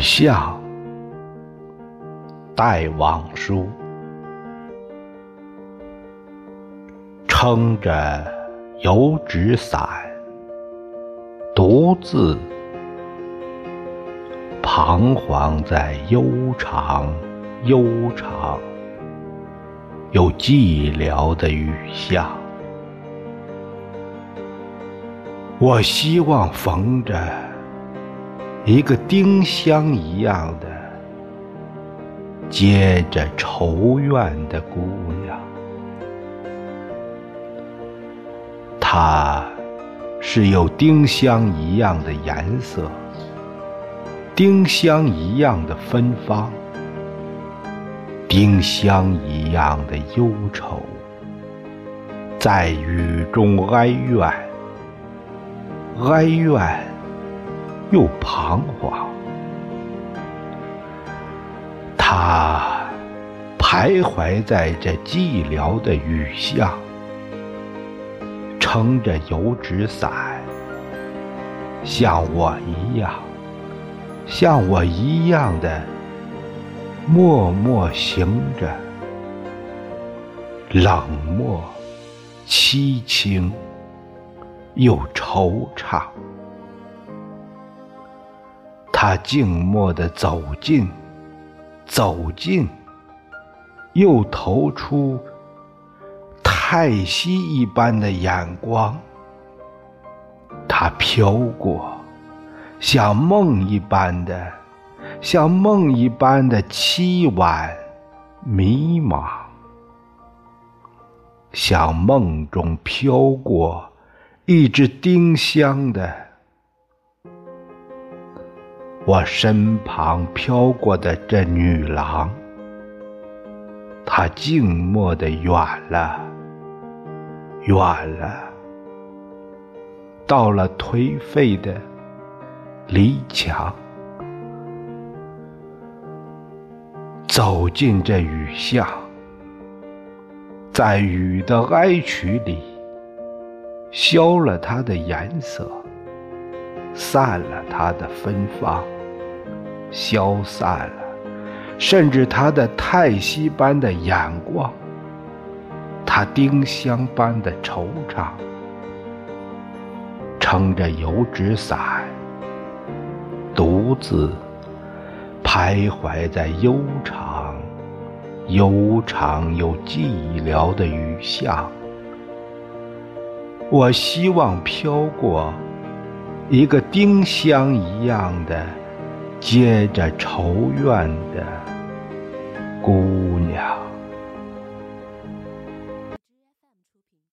巷，戴望舒，撑着油纸伞，独自彷徨在悠长、悠长又寂寥的雨巷。我希望逢着一个丁香一样的结着愁怨的姑娘，她是有丁香一样的颜色，丁香一样的芬芳，丁香一样的忧愁，在雨中哀怨。哀怨又彷徨，他徘徊在这寂寥的雨巷，撑着油纸伞，像我一样，像我一样的默默行着，冷漠凄清。又惆怅，他静默地走近，走近，又投出叹息一般的眼光。他飘过，像梦一般的，像梦一般的凄婉迷茫，像梦中飘过。一只丁香的，我身旁飘过的这女郎，她静默的远了，远了，到了颓废的篱墙，走进这雨巷，在雨的哀曲里。消了它的颜色，散了它的芬芳，消散了，甚至它的叹息般的眼光，它丁香般的惆怅，撑着油纸伞，独自徘徊在悠长、悠长又寂寥的雨巷。我希望飘过一个丁香一样的结着愁怨的姑娘。